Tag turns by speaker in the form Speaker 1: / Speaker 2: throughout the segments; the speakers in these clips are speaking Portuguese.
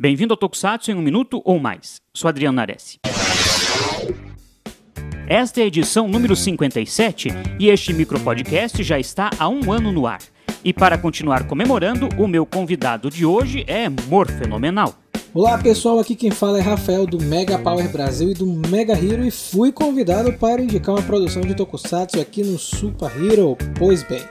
Speaker 1: Bem-vindo ao Tokusatsu em um minuto ou mais. Sou Adriano Nares. Esta é a edição número 57 e este micropodcast já está há um ano no ar. E para continuar comemorando, o meu convidado de hoje é Morfenomenal.
Speaker 2: Olá pessoal, aqui quem fala é Rafael do Mega Power Brasil e do Mega Hero e fui convidado para indicar uma produção de Tokusatsu aqui no Super Hero. Pois bem,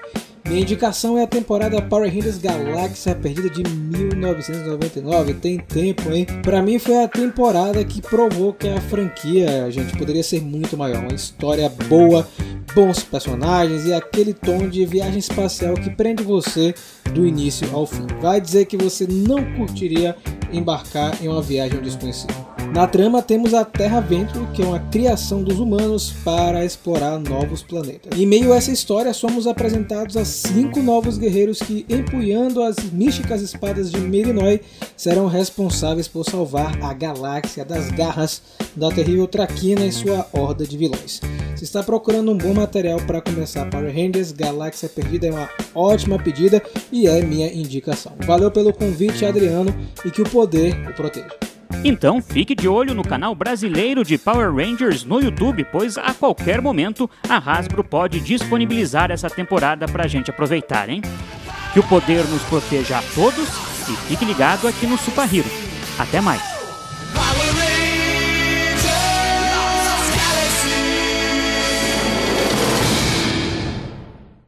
Speaker 2: minha indicação é a temporada Power Rangers Galáxia Perdida de 1999. Tem tempo, hein? Pra mim foi a temporada que provou que a franquia, gente, poderia ser muito maior. Uma história boa, bons personagens e aquele tom de viagem espacial que prende você do início ao fim. Vai dizer que você não curtiria embarcar em uma viagem desconhecida. Na trama temos a Terra Venture, que é uma criação dos humanos para explorar novos planetas. Em meio a essa história, somos apresentados a cinco novos guerreiros que, empunhando as místicas espadas de Melinoi, serão responsáveis por salvar a galáxia das garras da terrível Traquina e sua horda de vilões. Se está procurando um bom material para começar Power Rangers, Galáxia Perdida é uma ótima pedida e é minha indicação. Valeu pelo convite, Adriano, e que o poder o proteja.
Speaker 1: Então fique de olho no canal brasileiro de Power Rangers no YouTube, pois a qualquer momento a Hasbro pode disponibilizar essa temporada pra gente aproveitar, hein? Que o poder nos proteja a todos e fique ligado aqui no Super Hero. Até mais!